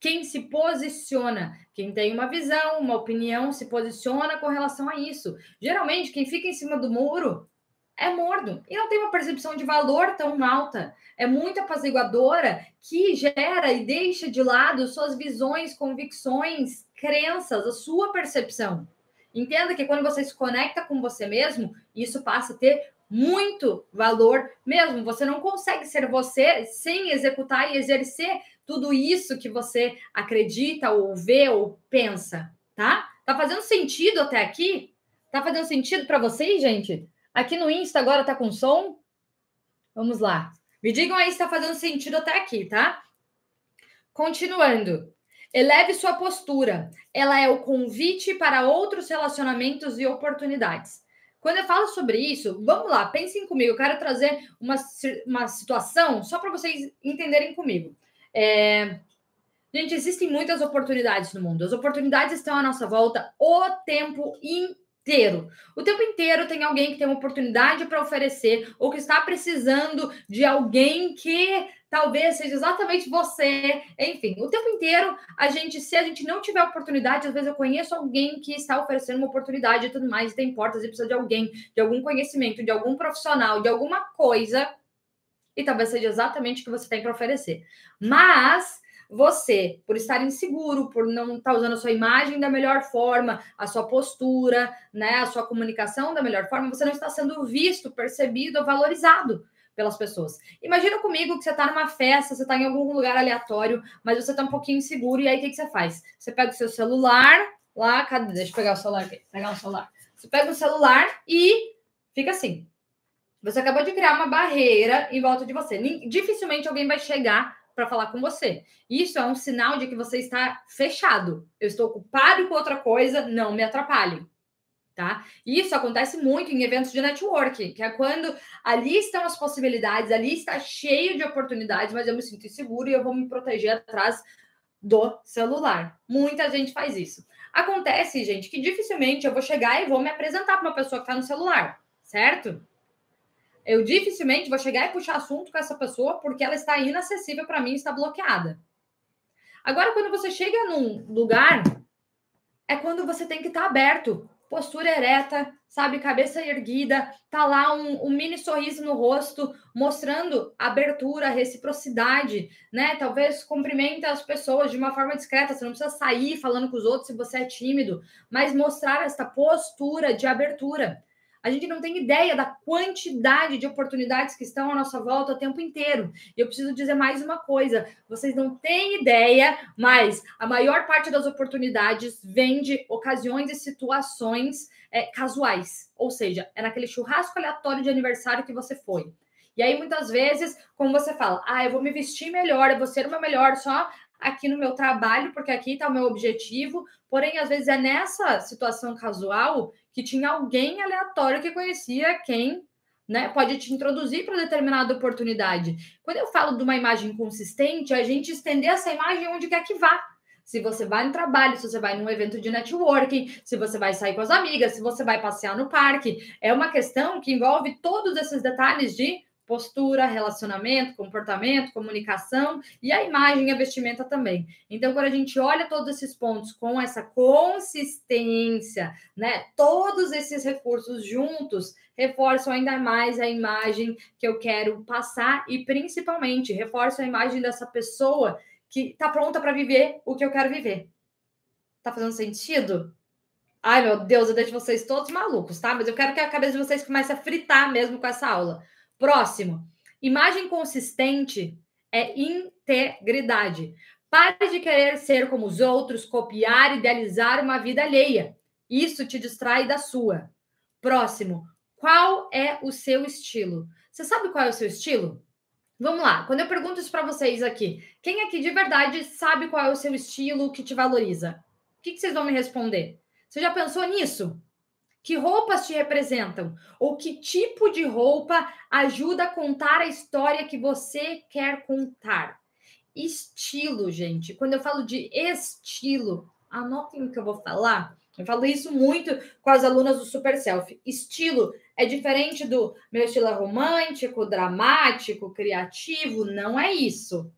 Quem se posiciona, quem tem uma visão, uma opinião, se posiciona com relação a isso. Geralmente, quem fica em cima do muro é mordo e não tem uma percepção de valor tão alta. É muito apaziguadora que gera e deixa de lado suas visões, convicções, crenças, a sua percepção. Entenda que quando você se conecta com você mesmo, isso passa a ter muito valor mesmo. Você não consegue ser você sem executar e exercer tudo isso que você acredita ou vê ou pensa, tá? Tá fazendo sentido até aqui? Tá fazendo sentido para vocês, gente? Aqui no Insta agora tá com som? Vamos lá. Me digam aí se tá fazendo sentido até aqui, tá? Continuando. Eleve sua postura. Ela é o convite para outros relacionamentos e oportunidades. Quando eu falo sobre isso, vamos lá, pensem comigo. Eu quero trazer uma, uma situação só para vocês entenderem comigo. É... Gente, existem muitas oportunidades no mundo. As oportunidades estão à nossa volta o tempo inteiro. O tempo inteiro tem alguém que tem uma oportunidade para oferecer ou que está precisando de alguém que talvez seja exatamente você. Enfim, o tempo inteiro a gente, se a gente não tiver oportunidade, às vezes eu conheço alguém que está oferecendo uma oportunidade e tudo mais, e tem portas e precisa de alguém, de algum conhecimento, de algum profissional, de alguma coisa, e talvez seja exatamente o que você tem para oferecer. Mas você, por estar inseguro, por não estar tá usando a sua imagem da melhor forma, a sua postura, né, a sua comunicação da melhor forma, você não está sendo visto, percebido, valorizado pelas pessoas. Imagina comigo que você está numa festa, você está em algum lugar aleatório, mas você está um pouquinho inseguro, e aí o que, que você faz? Você pega o seu celular, lá, cadê? Deixa eu pegar o celular aqui, pegar o celular. Você pega o celular e fica assim. Você acabou de criar uma barreira em volta de você. Dificilmente alguém vai chegar para falar com você. Isso é um sinal de que você está fechado. Eu estou ocupado com outra coisa, não me atrapalhe tá? Isso acontece muito em eventos de networking, que é quando ali estão as possibilidades, ali está cheio de oportunidades, mas eu me sinto inseguro e eu vou me proteger atrás do celular. Muita gente faz isso. Acontece, gente, que dificilmente eu vou chegar e vou me apresentar para uma pessoa que está no celular, certo? Eu dificilmente vou chegar e puxar assunto com essa pessoa porque ela está inacessível para mim, está bloqueada. Agora, quando você chega num lugar, é quando você tem que estar tá aberto postura ereta, sabe, cabeça erguida, tá lá um, um, mini sorriso no rosto, mostrando abertura, reciprocidade, né? Talvez cumprimenta as pessoas de uma forma discreta, você não precisa sair falando com os outros se você é tímido, mas mostrar esta postura de abertura. A gente não tem ideia da quantidade de oportunidades que estão à nossa volta o tempo inteiro. E eu preciso dizer mais uma coisa: vocês não têm ideia, mas a maior parte das oportunidades vem de ocasiões e situações é, casuais. Ou seja, é naquele churrasco aleatório de aniversário que você foi. E aí, muitas vezes, como você fala, ah, eu vou me vestir melhor, eu vou ser uma melhor só aqui no meu trabalho, porque aqui está o meu objetivo. Porém, às vezes é nessa situação casual que tinha alguém aleatório que conhecia quem né, pode te introduzir para determinada oportunidade. Quando eu falo de uma imagem consistente, é a gente estender essa imagem onde quer que vá. Se você vai no trabalho, se você vai num evento de networking, se você vai sair com as amigas, se você vai passear no parque, é uma questão que envolve todos esses detalhes de postura, relacionamento, comportamento, comunicação e a imagem e a vestimenta também. Então, quando a gente olha todos esses pontos com essa consistência, né, todos esses recursos juntos reforçam ainda mais a imagem que eu quero passar e principalmente reforçam a imagem dessa pessoa que está pronta para viver o que eu quero viver. Tá fazendo sentido? Ai, meu Deus, eu deixo vocês todos malucos, tá? Mas eu quero que a cabeça de vocês comece a fritar mesmo com essa aula. Próximo. Imagem consistente é integridade. Pare de querer ser como os outros, copiar, idealizar uma vida alheia. Isso te distrai da sua. Próximo. Qual é o seu estilo? Você sabe qual é o seu estilo? Vamos lá. Quando eu pergunto isso para vocês aqui, quem aqui de verdade sabe qual é o seu estilo que te valoriza? O que, que vocês vão me responder? Você já pensou nisso? Que roupas te representam? Ou que tipo de roupa ajuda a contar a história que você quer contar? Estilo, gente. Quando eu falo de estilo, anotem o que eu vou falar. Eu falo isso muito com as alunas do Super Self. Estilo é diferente do meu estilo é romântico, dramático, criativo. Não é isso.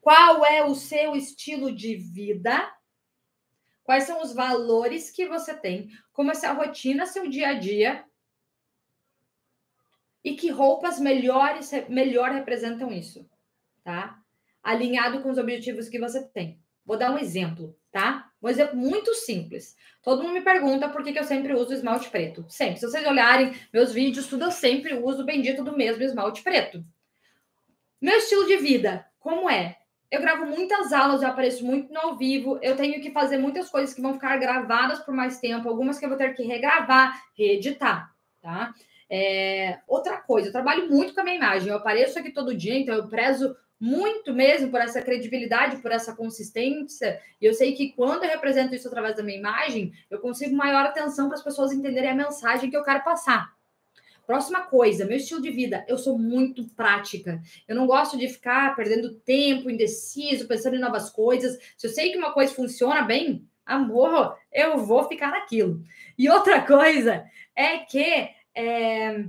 Qual é o seu estilo de vida? Quais são os valores que você tem? Como é a rotina, seu dia a dia? E que roupas melhores, melhor representam isso, tá? Alinhado com os objetivos que você tem. Vou dar um exemplo, tá? Um exemplo muito simples. Todo mundo me pergunta por que, que eu sempre uso esmalte preto. Sempre. Se vocês olharem meus vídeos, tudo eu sempre uso o bendito do mesmo esmalte preto. Meu estilo de vida, como é? Eu gravo muitas aulas, eu apareço muito no ao vivo, eu tenho que fazer muitas coisas que vão ficar gravadas por mais tempo, algumas que eu vou ter que regravar, reeditar, tá? É, outra coisa, eu trabalho muito com a minha imagem, eu apareço aqui todo dia, então eu prezo muito mesmo por essa credibilidade, por essa consistência, e eu sei que quando eu represento isso através da minha imagem, eu consigo maior atenção para as pessoas entenderem a mensagem que eu quero passar. Próxima coisa, meu estilo de vida, eu sou muito prática. Eu não gosto de ficar perdendo tempo, indeciso, pensando em novas coisas. Se eu sei que uma coisa funciona bem, amor, eu vou ficar naquilo. E outra coisa é que é,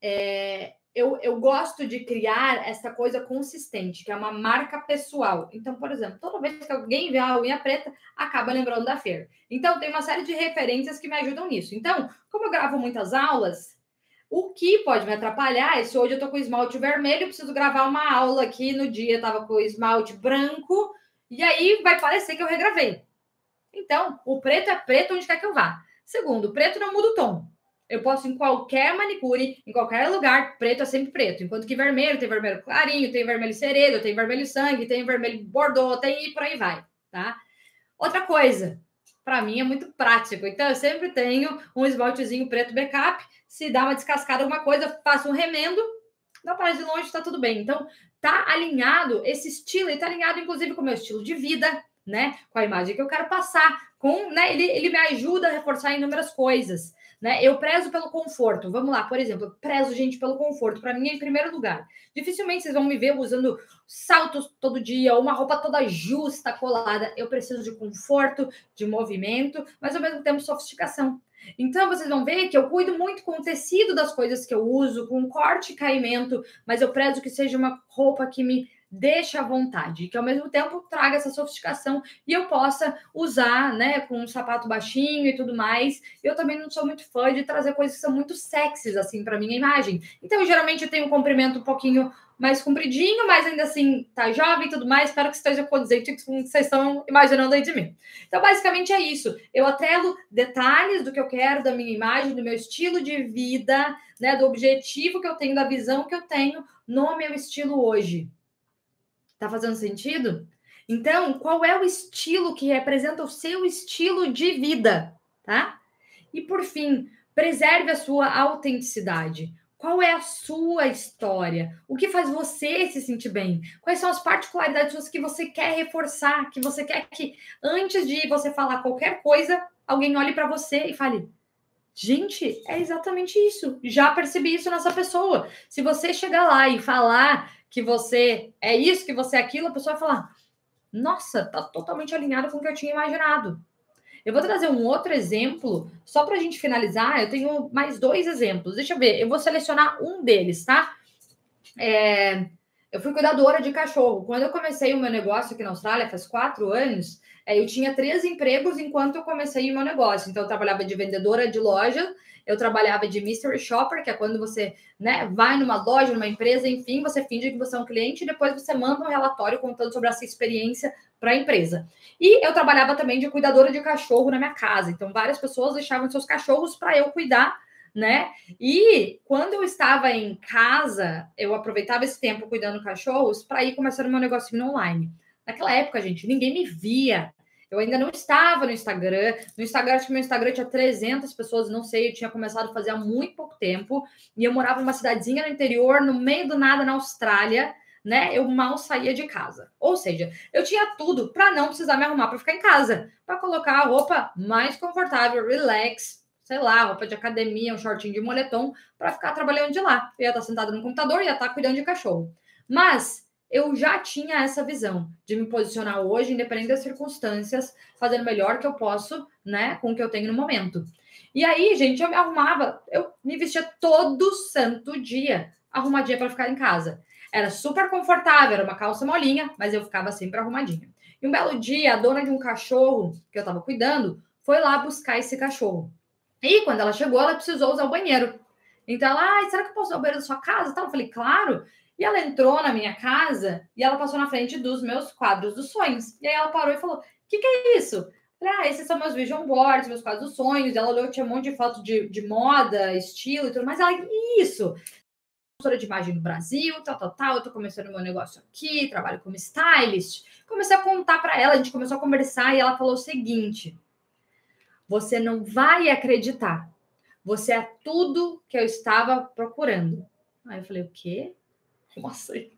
é, eu, eu gosto de criar essa coisa consistente, que é uma marca pessoal. Então, por exemplo, toda vez que alguém vê a unha preta, acaba lembrando da Fer. Então, tem uma série de referências que me ajudam nisso. Então, como eu gravo muitas aulas, o que pode me atrapalhar é se hoje eu tô com esmalte vermelho, preciso gravar uma aula aqui no dia, tava com esmalte branco, e aí vai parecer que eu regravei. Então, o preto é preto onde quer que eu vá. Segundo, preto não muda o tom. Eu posso em qualquer manicure, em qualquer lugar, preto é sempre preto. Enquanto que vermelho tem vermelho clarinho, tem vermelho ceredo, tem vermelho sangue, tem vermelho bordô, tem e por aí vai, tá? Outra coisa, para mim é muito prático. Então, eu sempre tenho um esmaltezinho preto backup se dá uma descascada, alguma coisa, faça um remendo, dá para de longe, está tudo bem. Então, tá alinhado esse estilo, e tá alinhado, inclusive, com o meu estilo de vida, né? Com a imagem que eu quero passar, com, né? Ele, ele me ajuda a reforçar inúmeras coisas. Né? Eu prezo pelo conforto. Vamos lá, por exemplo, eu prezo, gente, pelo conforto. Para mim em primeiro lugar. Dificilmente vocês vão me ver usando saltos todo dia, uma roupa toda justa, colada. Eu preciso de conforto, de movimento, mas ao mesmo tempo sofisticação. Então, vocês vão ver que eu cuido muito com o tecido das coisas que eu uso, com corte e caimento, mas eu prezo que seja uma roupa que me deixe à vontade, que ao mesmo tempo traga essa sofisticação e eu possa usar, né, com um sapato baixinho e tudo mais. Eu também não sou muito fã de trazer coisas que são muito sexys assim para minha imagem. Então, geralmente eu tenho um comprimento um pouquinho mais compridinho, mas ainda assim tá jovem e tudo mais. Espero que esteja condizente com o que vocês estão imaginando aí de mim. Então, basicamente é isso. Eu atrelo detalhes do que eu quero, da minha imagem, do meu estilo de vida, né, do objetivo que eu tenho, da visão que eu tenho no meu estilo hoje. Tá fazendo sentido? Então, qual é o estilo que representa o seu estilo de vida, tá? E por fim, preserve a sua autenticidade. Qual é a sua história? O que faz você se sentir bem? Quais são as particularidades que você quer reforçar, que você quer que antes de você falar qualquer coisa, alguém olhe para você e fale: Gente, é exatamente isso. Já percebi isso nessa pessoa. Se você chegar lá e falar que você é isso, que você é aquilo, a pessoa vai falar: Nossa, tá totalmente alinhado com o que eu tinha imaginado. Eu vou trazer um outro exemplo, só para a gente finalizar. Eu tenho mais dois exemplos. Deixa eu ver, eu vou selecionar um deles, tá? É, eu fui cuidadora de cachorro. Quando eu comecei o meu negócio aqui na Austrália, faz quatro anos, é, eu tinha três empregos enquanto eu comecei o meu negócio. Então, eu trabalhava de vendedora de loja, eu trabalhava de mystery shopper, que é quando você né, vai numa loja, numa empresa, enfim, você finge que você é um cliente e depois você manda um relatório contando sobre essa experiência para a empresa. E eu trabalhava também de cuidadora de cachorro na minha casa. Então, várias pessoas deixavam seus cachorros para eu cuidar, né? E quando eu estava em casa, eu aproveitava esse tempo cuidando cachorros para ir começando meu negocinho online. Naquela época, gente, ninguém me via. Eu ainda não estava no Instagram. No Instagram, acho que meu Instagram tinha 300 pessoas, não sei, eu tinha começado a fazer há muito pouco tempo. E eu morava numa cidadezinha no interior, no meio do nada, na Austrália né? Eu mal saía de casa. Ou seja, eu tinha tudo para não precisar me arrumar para ficar em casa, para colocar a roupa mais confortável, relax, sei lá, roupa de academia, um shortinho de moletom, para ficar trabalhando de lá. Eu ia estar sentada no computador, ia estar cuidando de cachorro. Mas eu já tinha essa visão de me posicionar hoje, independente das circunstâncias, fazendo o melhor que eu posso, né, com o que eu tenho no momento. E aí, gente, eu me arrumava, eu me vestia todo santo dia, arrumadinha para ficar em casa. Era super confortável, era uma calça molinha, mas eu ficava sempre arrumadinha. E um belo dia, a dona de um cachorro que eu estava cuidando foi lá buscar esse cachorro. E quando ela chegou, ela precisou usar o banheiro. Então ela, ah, será que eu posso usar o banheiro da sua casa? Eu falei, claro. E ela entrou na minha casa e ela passou na frente dos meus quadros dos sonhos. E aí ela parou e falou: O que, que é isso? falei, ah, esses são meus vision boards, meus quadros dos sonhos. E ela olhou, tinha um monte de foto de, de moda, estilo e tudo mais. Ela, isso! consultora de imagem no Brasil, tal, tal, tal. Eu tô começando meu negócio aqui, trabalho como stylist. Comecei a contar para ela, a gente começou a conversar e ela falou o seguinte: Você não vai acreditar. Você é tudo que eu estava procurando. Aí eu falei: O quê? Assim?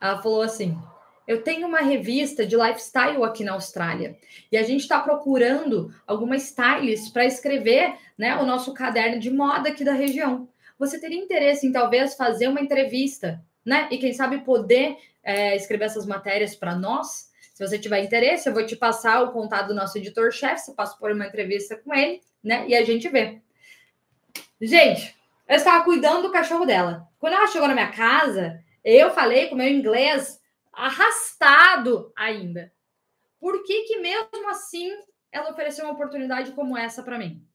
Ela falou assim: eu tenho uma revista de lifestyle aqui na Austrália e a gente está procurando alguma stylist para escrever né, o nosso caderno de moda aqui da região você teria interesse em talvez fazer uma entrevista, né? E quem sabe poder é, escrever essas matérias para nós? Se você tiver interesse, eu vou te passar o contato do nosso editor-chefe, você passa por uma entrevista com ele, né? E a gente vê. Gente, eu estava cuidando do cachorro dela. Quando ela chegou na minha casa, eu falei com meu inglês arrastado ainda. Por que que mesmo assim ela ofereceu uma oportunidade como essa para mim?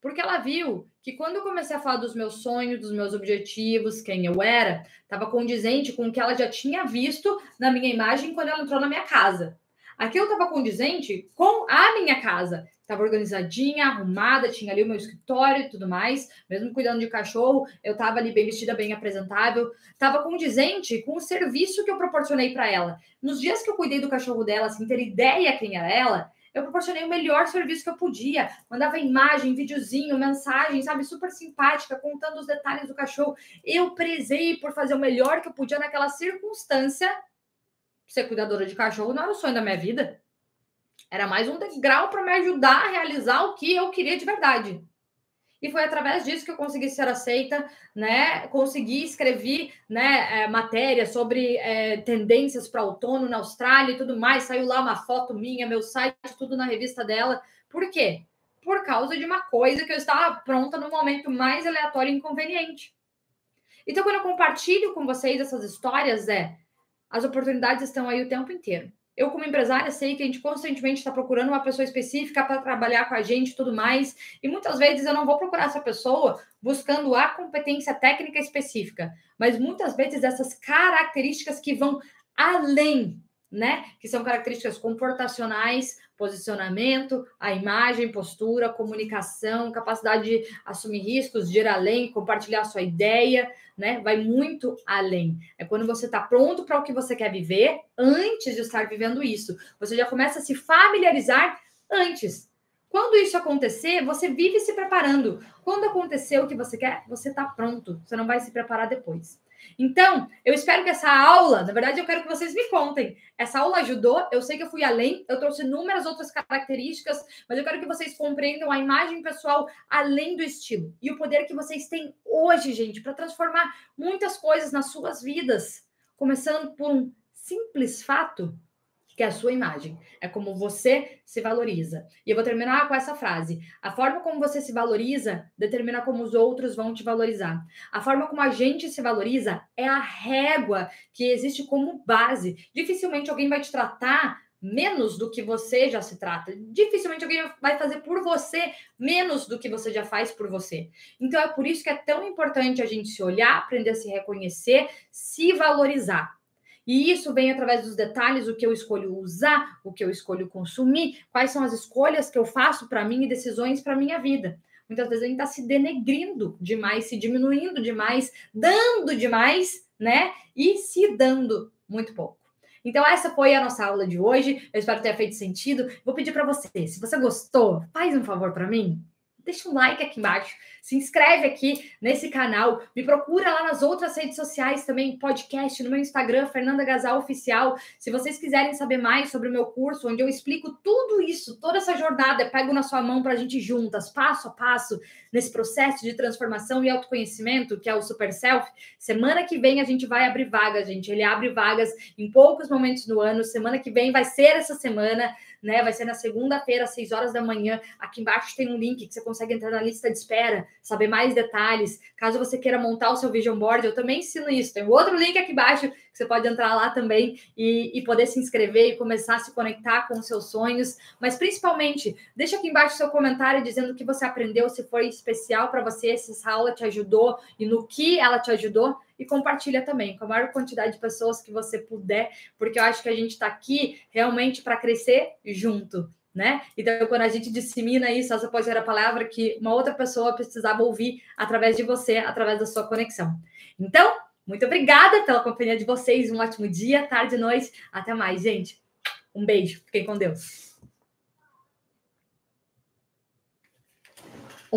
Porque ela viu que quando eu comecei a falar dos meus sonhos, dos meus objetivos, quem eu era, estava condizente com o que ela já tinha visto na minha imagem quando ela entrou na minha casa. Aquilo estava condizente com a minha casa. Estava organizadinha, arrumada, tinha ali o meu escritório e tudo mais. Mesmo cuidando de cachorro, eu estava ali bem vestida, bem apresentável. Estava condizente com o serviço que eu proporcionei para ela. Nos dias que eu cuidei do cachorro dela, sem ter ideia quem era ela, eu proporcionei o melhor serviço que eu podia. Mandava imagem, videozinho, mensagem, sabe? Super simpática, contando os detalhes do cachorro. Eu prezei por fazer o melhor que eu podia naquela circunstância. Ser cuidadora de cachorro não era o sonho da minha vida. Era mais um degrau para me ajudar a realizar o que eu queria de verdade. E foi através disso que eu consegui ser aceita, né? Consegui escrever né, é, matéria sobre é, tendências para outono na Austrália e tudo mais. Saiu lá uma foto minha, meu site, tudo na revista dela. Por quê? Por causa de uma coisa que eu estava pronta no momento mais aleatório e inconveniente. Então, quando eu compartilho com vocês essas histórias, é as oportunidades estão aí o tempo inteiro. Eu, como empresária, sei que a gente constantemente está procurando uma pessoa específica para trabalhar com a gente e tudo mais. E muitas vezes eu não vou procurar essa pessoa buscando a competência técnica específica, mas muitas vezes essas características que vão além né? Que são características comportacionais, posicionamento, a imagem, postura, comunicação, capacidade de assumir riscos, de ir além, compartilhar sua ideia, né? Vai muito além. É quando você está pronto para o que você quer viver antes de estar vivendo isso. Você já começa a se familiarizar antes. Quando isso acontecer, você vive se preparando. Quando acontecer o que você quer, você está pronto. Você não vai se preparar depois. Então, eu espero que essa aula, na verdade, eu quero que vocês me contem. Essa aula ajudou, eu sei que eu fui além, eu trouxe inúmeras outras características, mas eu quero que vocês compreendam a imagem pessoal além do estilo e o poder que vocês têm hoje, gente, para transformar muitas coisas nas suas vidas, começando por um simples fato que é a sua imagem. É como você se valoriza. E eu vou terminar com essa frase: a forma como você se valoriza determina como os outros vão te valorizar. A forma como a gente se valoriza é a régua que existe como base. Dificilmente alguém vai te tratar menos do que você já se trata. Dificilmente alguém vai fazer por você menos do que você já faz por você. Então é por isso que é tão importante a gente se olhar, aprender a se reconhecer, se valorizar. E isso vem através dos detalhes, o que eu escolho usar, o que eu escolho consumir, quais são as escolhas que eu faço para mim e decisões para minha vida. Muitas vezes a gente está se denegrindo demais, se diminuindo demais, dando demais, né? E se dando muito pouco. Então, essa foi a nossa aula de hoje. Eu espero que tenha feito sentido. Vou pedir para você, se você gostou, faz um favor para mim. Deixa um like aqui embaixo se inscreve aqui nesse canal, me procura lá nas outras redes sociais também, podcast, no meu Instagram, Fernanda Gasal Oficial. Se vocês quiserem saber mais sobre o meu curso, onde eu explico tudo isso, toda essa jornada, pego na sua mão para a gente juntas, passo a passo, nesse processo de transformação e autoconhecimento, que é o Super Self. Semana que vem a gente vai abrir vagas, gente. Ele abre vagas em poucos momentos no ano. Semana que vem vai ser essa semana, né? Vai ser na segunda-feira, às 6 horas da manhã. Aqui embaixo tem um link que você consegue entrar na lista de espera saber mais detalhes. Caso você queira montar o seu vision board, eu também ensino isso. Tem outro link aqui embaixo você pode entrar lá também e, e poder se inscrever e começar a se conectar com os seus sonhos. Mas principalmente, deixa aqui embaixo seu comentário dizendo o que você aprendeu, se foi especial para você, se essa aula te ajudou e no que ela te ajudou e compartilha também com a maior quantidade de pessoas que você puder, porque eu acho que a gente está aqui realmente para crescer junto né? Então, quando a gente dissemina isso, essa pode ser a palavra que uma outra pessoa precisava ouvir através de você, através da sua conexão. Então, muito obrigada pela companhia de vocês. Um ótimo dia, tarde, noite. Até mais, gente. Um beijo. Fiquem com Deus.